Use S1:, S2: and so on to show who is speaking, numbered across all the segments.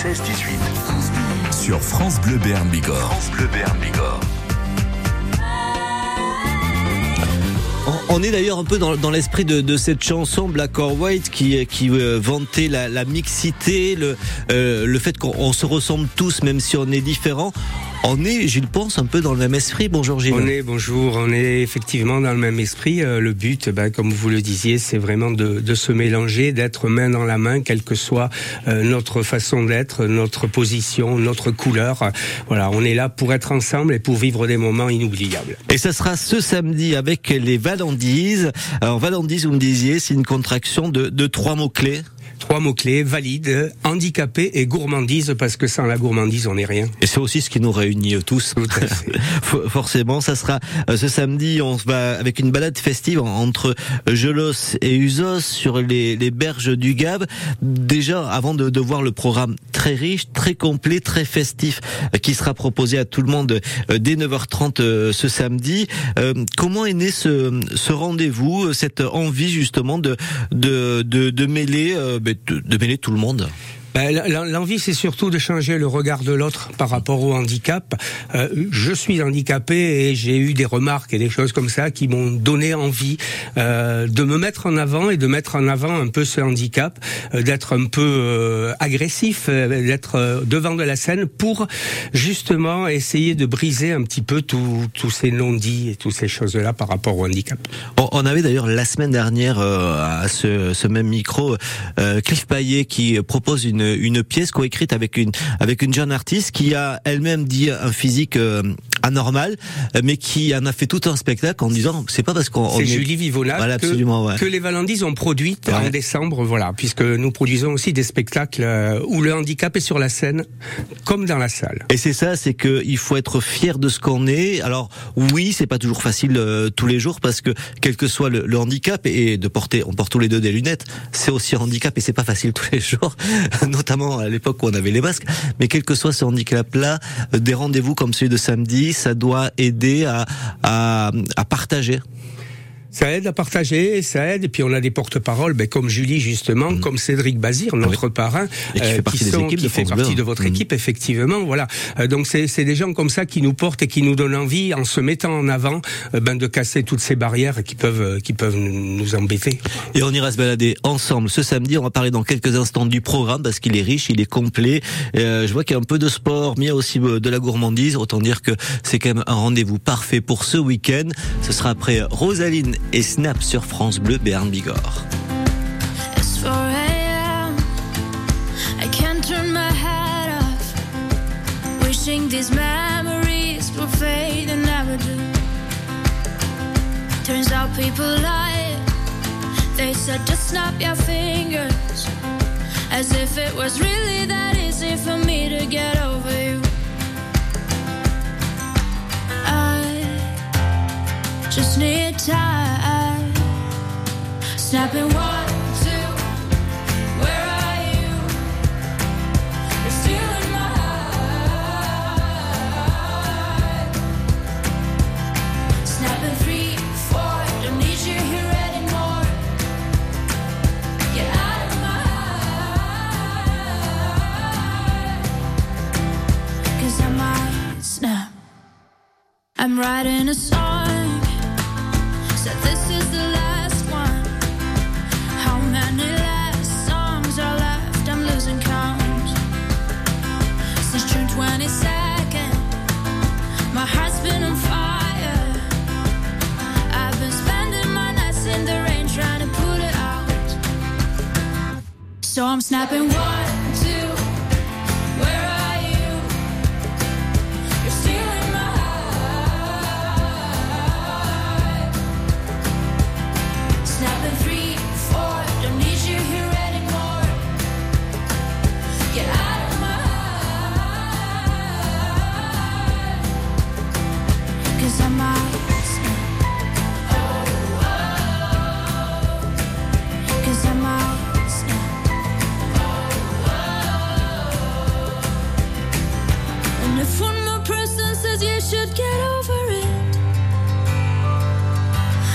S1: 16 18. Sur France Bleu Béarn Bigorre. France Bleu Béarn Bigorre.
S2: On est d'ailleurs un peu dans, l'esprit de, cette chanson Black or White qui, qui euh, vantait la, mixité, le, euh, le fait qu'on se ressemble tous même si on est différents. On est, Gilles Ponce, un peu dans le même esprit. Bonjour Gilles.
S3: On est, bonjour, on est effectivement dans le même esprit. Euh, le but, ben, comme vous le disiez, c'est vraiment de, de, se mélanger, d'être main dans la main, quelle que soit euh, notre façon d'être, notre position, notre couleur. Voilà, on est là pour être ensemble et pour vivre des moments inoubliables.
S2: Et ça sera ce samedi avec les Valandises. Alors Valandises, vous me disiez, c'est une contraction de, de trois mots-clés.
S3: Trois mots-clés, valide, handicapé et gourmandise, parce que sans la gourmandise, on n'est rien.
S2: Et c'est aussi ce qui nous réunit tous. Forcément, ça sera euh, ce samedi, on va avec une balade festive entre Gelos et Usos sur les, les berges du Gave. Déjà, avant de, de, voir le programme très riche, très complet, très festif, euh, qui sera proposé à tout le monde euh, dès 9h30 ce samedi, comment est né ce, ce rendez-vous, cette envie justement de, de, de, de mêler de, mêler tout le monde
S3: l'envie, c'est surtout de changer le regard de l'autre par rapport au handicap. Euh, je suis handicapé et j'ai eu des remarques et des choses comme ça qui m'ont donné envie euh, de me mettre en avant et de mettre en avant un peu ce handicap, euh, d'être un peu agressif, d'être devant de la scène pour justement essayer de briser un petit peu tous ces non-dits et toutes ces choses-là par rapport au handicap.
S2: On avait d'ailleurs la semaine dernière à ce, ce, même micro Cliff Payet qui propose une une, pièce coécrite avec une avec une jeune artiste qui a elle-même dit un physique euh, anormal, mais qui en a fait tout un spectacle en disant c'est pas parce qu'on
S3: c'est Julie Vivola que, que, les Valandis ont produit en décembre, voilà, puisque nous produisons aussi des spectacles euh, où le handicap est sur la scène comme dans la salle.
S2: Et c'est ça, c'est que il faut être fier de ce qu'on est. Alors oui, c'est pas toujours facile euh, tous les jours parce que quel que soit le, le, handicap et de porter, on porte tous les deux des lunettes, c'est aussi un handicap et c'est pas facile tous les jours. notamment à l'époque où on avait les masques. Mais quel que soit ce handicap-là, euh, des rendez-vous comme celui de samedi, ça doit aider à, à, à partager
S3: ça aide à partager, ça aide. Et puis on a des porte-paroles, ben, comme Julie justement, mm. comme Cédric Bazir, notre parrain,
S2: qui fait partie, euh, qui
S3: de, fait partie de votre mm. équipe, effectivement. Voilà. Euh, donc c'est des gens comme ça qui nous portent et qui nous donnent envie, en se mettant en avant, euh, ben, de casser toutes ces barrières qui peuvent qui peuvent nous embêter.
S2: Et on ira se balader ensemble ce samedi. On va parler dans quelques instants du programme parce qu'il est riche, il est complet. je vois qu'il y a un peu de sport, mais il y a aussi de la gourmandise. Autant dire que c'est quand même un rendez-vous parfait pour ce week-end. Ce sera après Rosaline et Snap sur France Bleu Béarn Bigorre. these memories will fade and never do. Turns out people lie. They said just snap your fingers. As if it was really that easy for me to get over you. I just need time. I've snapping one.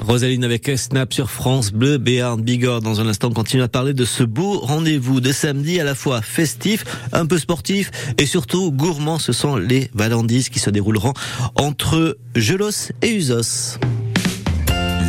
S2: Rosaline avec Snap sur France Bleu, Béarn, Bigorre. Dans un instant, on continue à parler de ce beau rendez-vous de samedi à la fois festif, un peu sportif et surtout gourmand. Ce sont les Valandises qui se dérouleront entre Gelos et Usos.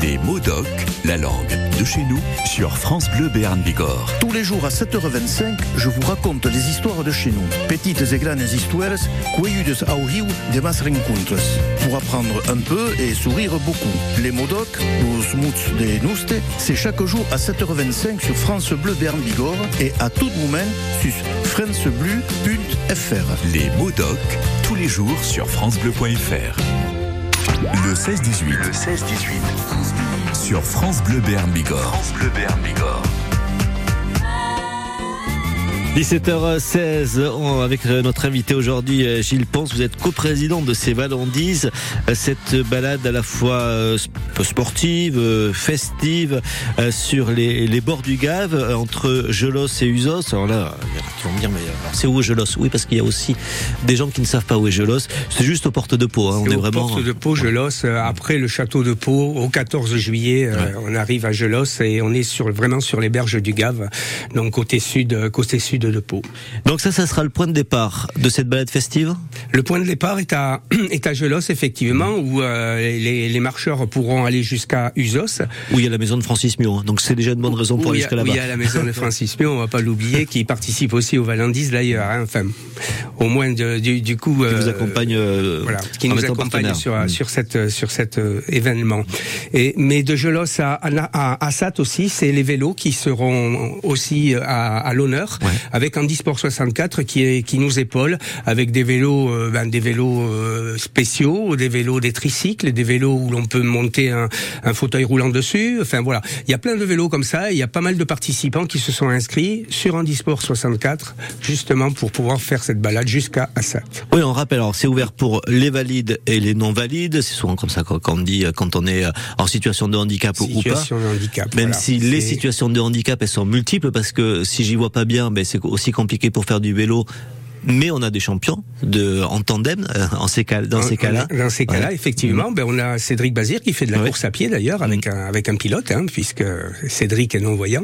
S1: Les mots doc, la langue de chez nous, sur France Bleu Béarn Bigorre.
S4: Tous les jours à 7h25, je vous raconte les histoires de chez nous. Petites et grandes histoires, cueillidas au rio de mas rencontres. Pour apprendre un peu et sourire beaucoup. Les mots doc, los muts de Nouste, c'est chaque jour à 7h25 sur France Bleu Béarn Bigorre et à tout moment sur francebleu.fr.
S1: Les mots doc, tous les jours sur francebleu.fr. Le 16-18. Le 16-18. Sur France Bleu Béarn Bigorre. France Bleu Béarn Bigorre.
S2: 17h16 avec notre invité aujourd'hui Gilles Ponce, vous êtes coprésident de ces Valandises, cette balade à la fois euh, sportive, euh, festive euh, sur les, les bords du Gave entre Gelos et Usos. Alors là, qui vont me dire mais c'est où Gelos? Oui parce qu'il y a aussi des gens qui ne savent pas où est Gelos. C'est juste aux portes de Pau. Hein.
S3: On est,
S2: est vraiment
S3: portes de Pau, Gelos. Après le château de Pau, au 14 juillet, ouais. on arrive à Gelos et on est sur vraiment sur les berges du Gave, donc côté sud, côté sud de Pau.
S2: Donc ça, ça sera le point de départ de cette balade festive?
S3: Le point de départ est à, est à Gelos, effectivement, où euh, les, les, marcheurs pourront aller jusqu'à Usos.
S2: Où il y a la maison de Francis Mion, donc c'est déjà une bonne raison pour aller jusqu'à là-bas.
S3: il y a la maison de Francis Mion, on va pas l'oublier, qui participe aussi au Valandis d'ailleurs, hein, enfin, au moins de, du, du, coup...
S2: Qui vous accompagne, euh,
S3: voilà, qui nous accompagne sur, mmh. sur, cette, sur cet euh, événement. Et, mais de Gelos à, à, à Assat aussi, c'est les vélos qui seront aussi à, à l'honneur, ouais. Avec un Sport 64 qui est qui nous épaule avec des vélos euh, ben, des vélos euh, spéciaux, des vélos des tricycles, des vélos où l'on peut monter un, un, fauteuil roulant dessus. Enfin voilà, il y a plein de vélos comme ça. Il y a pas mal de participants qui se sont inscrits sur Handisport 64 justement pour pouvoir faire cette balade jusqu'à Assat.
S2: Oui, on rappelle. Alors c'est ouvert pour les valides et les non valides. C'est souvent comme ça quand on dit quand on est en situation de handicap
S3: situation
S2: ou pas.
S3: De handicap,
S2: Même
S3: voilà.
S2: si les situations de handicap elles sont multiples parce que si j'y vois pas bien, ben c'est aussi compliqué pour faire du vélo mais on a des champions de en tandem euh, en ces cas dans ces cas-là.
S3: Dans ces cas-là, ouais. effectivement, ben on a Cédric Bazir qui fait de la ouais. course à pied d'ailleurs avec un avec un pilote, hein, puisque Cédric est non voyant.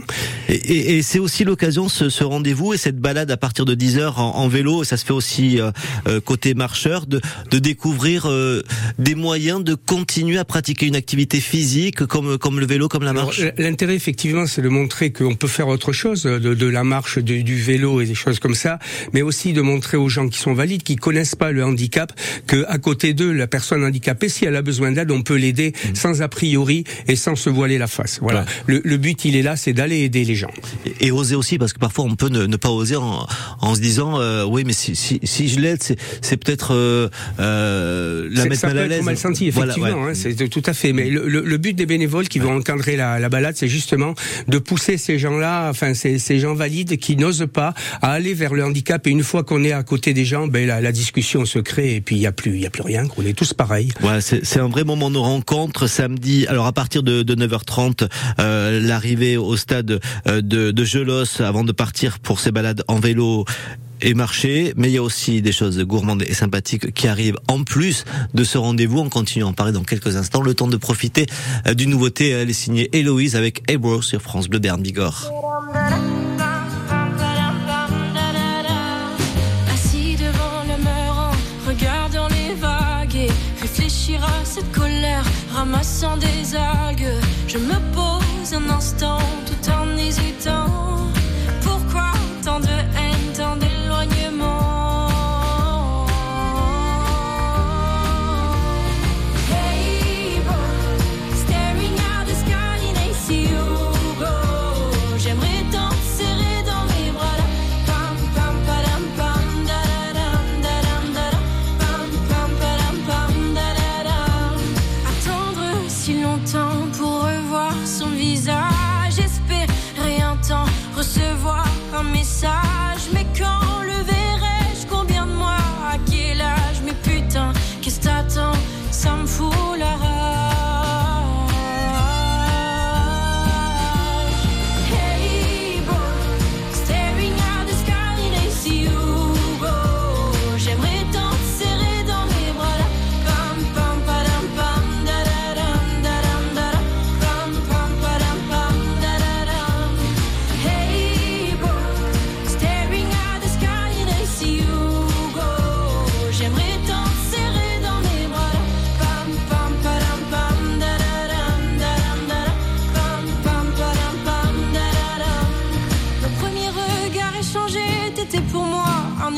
S2: Et, et, et c'est aussi l'occasion ce, ce rendez-vous et cette balade à partir de 10 heures en, en vélo, ça se fait aussi euh, côté marcheur, de de découvrir euh, des moyens de continuer à pratiquer une activité physique comme comme le vélo, comme la marche.
S3: L'intérêt effectivement, c'est de montrer qu'on peut faire autre chose de, de la marche, de, du vélo et des choses comme ça, mais aussi de montrer aux gens qui sont valides, qui connaissent pas le handicap, que à côté d'eux, la personne handicapée, si elle a besoin d'aide, on peut l'aider mmh. sans a priori et sans se voiler la face. Voilà. Ouais. Le, le, but, il est là, c'est d'aller aider les gens.
S2: Et, et, oser aussi, parce que parfois on peut ne, ne pas oser en, en, se disant, euh, oui, mais si, si, si je l'aide, c'est peut-être euh, euh, la mettre mal à l'aise.
S3: mal senti, effectivement. Voilà, ouais. hein, c'est tout à fait. Mais le, le, but des bénévoles qui vont encadrer la, la balade, c'est justement de pousser ces gens-là, enfin ces, ces gens valides qui n'osent pas à aller vers le handicap. Et une fois qu'on est à côté des gens, ben la, discussion se crée et puis il y a plus, y a plus rien. On est tous pareils.
S2: C'est un vrai moment de rencontre samedi. Alors à partir de, de 9h30, euh, l'arrivée au stade euh, de, de Gelos avant de partir pour ses balades en vélo et marcher, mais il y a aussi des choses gourmandes et sympathiques qui arrivent en plus de ce rendez-vous. On continue à en parler dans quelques instants. Le temps de profiter euh, d'une nouveauté. Elle est signée Héloïse avec Ebro sur France Bleu Berne Bigorre.
S5: Ramassant des algues. Je me pose un instant tout en hésitant.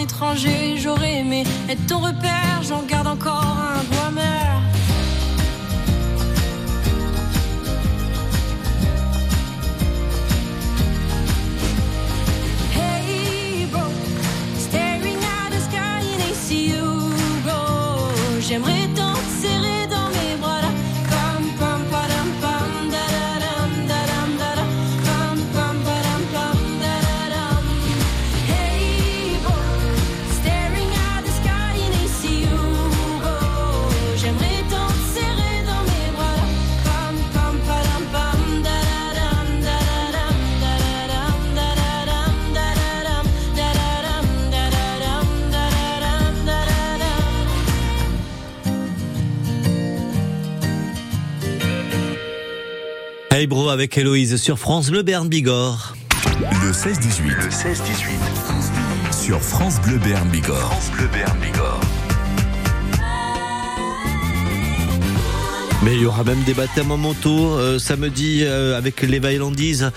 S5: étranger, j'aurais aimé être ton repère, j'en garde encore un
S2: doigt mère. Avec Héloïse sur France Bleu Bern Bigorre.
S1: Le 16-18. Le 16-18. Sur France Bleu Béarn Bigorre. France Bleu Béarn Bigorre.
S2: Mais il y aura même des baptêmes en moto euh, samedi euh, avec les Vailandises.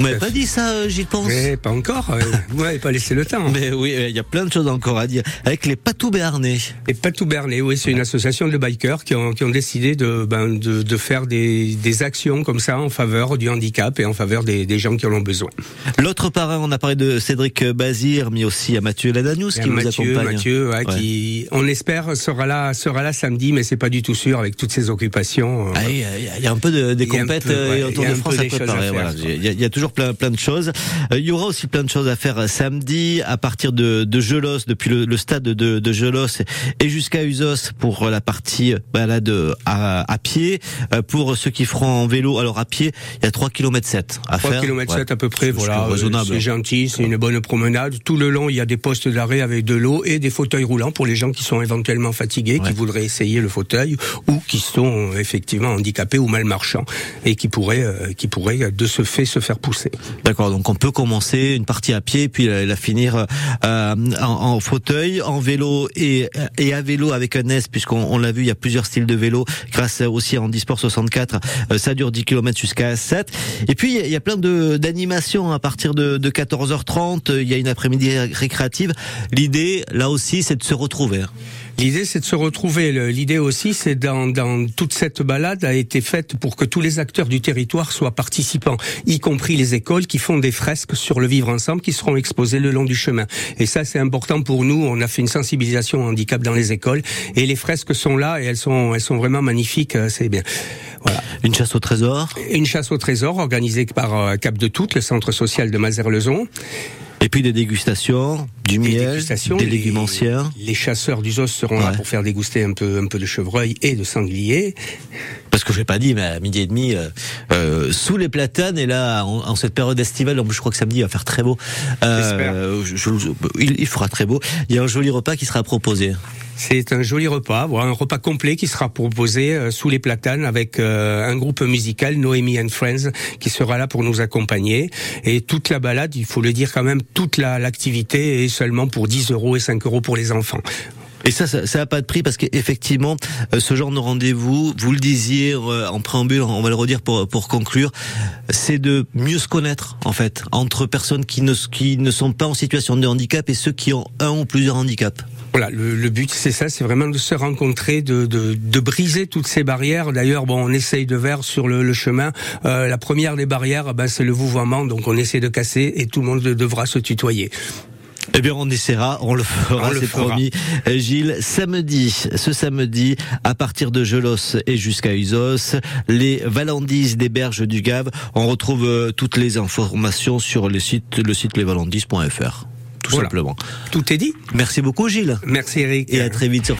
S2: Vous m'avez pas dit ça, euh, j'y pense.
S3: Mais pas encore. euh, Vous m'avez pas laissé le temps.
S2: Mais oui, il y a plein de choses encore à dire. Avec les Patous Béarnais.
S3: Pas tout berné, oui, c'est une association de bikers qui ont, qui ont décidé de, ben, de, de faire des, des actions comme ça en faveur du handicap et en faveur des, des gens qui en ont besoin.
S2: L'autre parrain, on a parlé de Cédric Bazir, mais aussi à Mathieu Ladanius
S3: Et
S2: qui
S3: Mathieu,
S2: accompagne.
S3: Mathieu, ouais,
S2: Ouais.
S3: qui, on espère, sera là, sera là samedi, mais c'est pas du tout sûr avec toutes ces occupations. euh,
S2: Ah, Il y, a- il y a un peu de, des euh,
S3: ouais,
S2: autour de France à préparer. voilà. y, il y a toujours plein, plein de choses. Euh, Il y aura aussi plein de choses à faire samedi à partir de, de Gelos, depuis le, le stade de, de Gelos et jusqu'à Usos pour la partie balade à, à pied. Euh, Pour ceux qui feront en vélo, alors à pied, il y a 3 km 7 à
S3: 3
S2: faire.
S3: km
S2: Ouais.
S3: à peu près, voilà.
S2: c'est raisonnable.
S3: C'est gentil, c'est une bonne promenade. Tout le long, il y a des postes d'arrêt avec de l'eau et des fauteuils roulants pour les gens qui sont éventuellement fatigués,
S2: Ouais.
S3: qui voudraient essayer le fauteuil ou qui sont effectivement handicapés ou mal marchants et qui pourraient, euh, qui pourraient de ce fait se faire pousser.
S2: D'accord, donc on peut commencer une partie à pied, puis la, la finir euh, en, en fauteuil, en vélo et, et à vélo avec un S, puisqu'on on l'a vu, il y a plusieurs styles de vélo, grâce aussi à Handisport 64, euh, ça dure 10 km jusqu'à 7. Et puis il y a- plein de d'animations à partir de, de 14h30, il y a une après-midi récréative. L'idée, là aussi, c'est de se retrouver.
S3: L'idée, c'est de se retrouver. L'idée aussi, c'est dans, dans toute cette balade a été faite pour que tous les acteurs du territoire soient participants, y compris les écoles qui font des fresques sur le vivre ensemble, qui seront exposées le long du chemin. Et ça, c'est important pour nous. On a fait une sensibilisation au handicap dans les écoles, et les fresques sont là et elles sont, elles sont vraiment magnifiques. euh, C'est bien. Voilà.
S2: Une chasse au trésor,
S3: Une chasse au trésor organisée par euh, Cap de Toute, le centre social de Mazères-Lezon.
S2: Et puis des dégustations, du
S3: Des
S2: miel,
S3: dégustations,
S2: des légumes anciens.
S3: Les chasseurs du Zos seront là pour faire déguster un peu, un peu de chevreuil et de sanglier.
S2: Parce que je l'ai pas dit, mais à midi et demi, euh, euh, sous les platanes, et là, en, en cette période estivale, je crois que samedi il va faire très beau. Euh, je- je- il, il fera très beau. Il y a un joli repas qui sera proposé.
S3: C'est un joli repas, un repas complet qui sera proposé sous les platanes avec un groupe musical, Noémie and Friends, qui sera là pour nous accompagner. Et toute la balade, il faut le dire quand même, toute la- l'activité est seulement pour 10 euros et 5 euros pour les enfants.
S2: Et ça, ça, n'a pas de prix parce qu'effectivement, euh, ce genre de rendez-vous, vous le disiez euh, en préambule, on va le redire pour pour conclure, c'est de mieux se connaître en fait entre personnes qui ne qui ne sont pas en situation de handicap et ceux qui ont un ou plusieurs handicaps.
S3: Voilà, le, le but c'est ça, c'est vraiment de se rencontrer, de, de, de briser toutes ces barrières. D'ailleurs, bon, on essaye de faire sur le, le chemin. Euh, la première des barrières, ben, c'est le vouvoiement, donc on essaie de casser et tout le monde devra se tutoyer.
S2: Eh bien, on essaiera, on le fera, c'est promis. Euh, Gilles, samedi, ce samedi, à partir de Gelos et jusqu'à Usos, les Valandises des Berges du Gave. On retrouve euh, toutes les informations sur le site, le site lesvalandises.fr. Tout
S3: Voilà.
S2: simplement.
S3: Tout est dit.
S2: Merci beaucoup, Gilles.
S3: Merci Eric.
S2: Et à très vite sur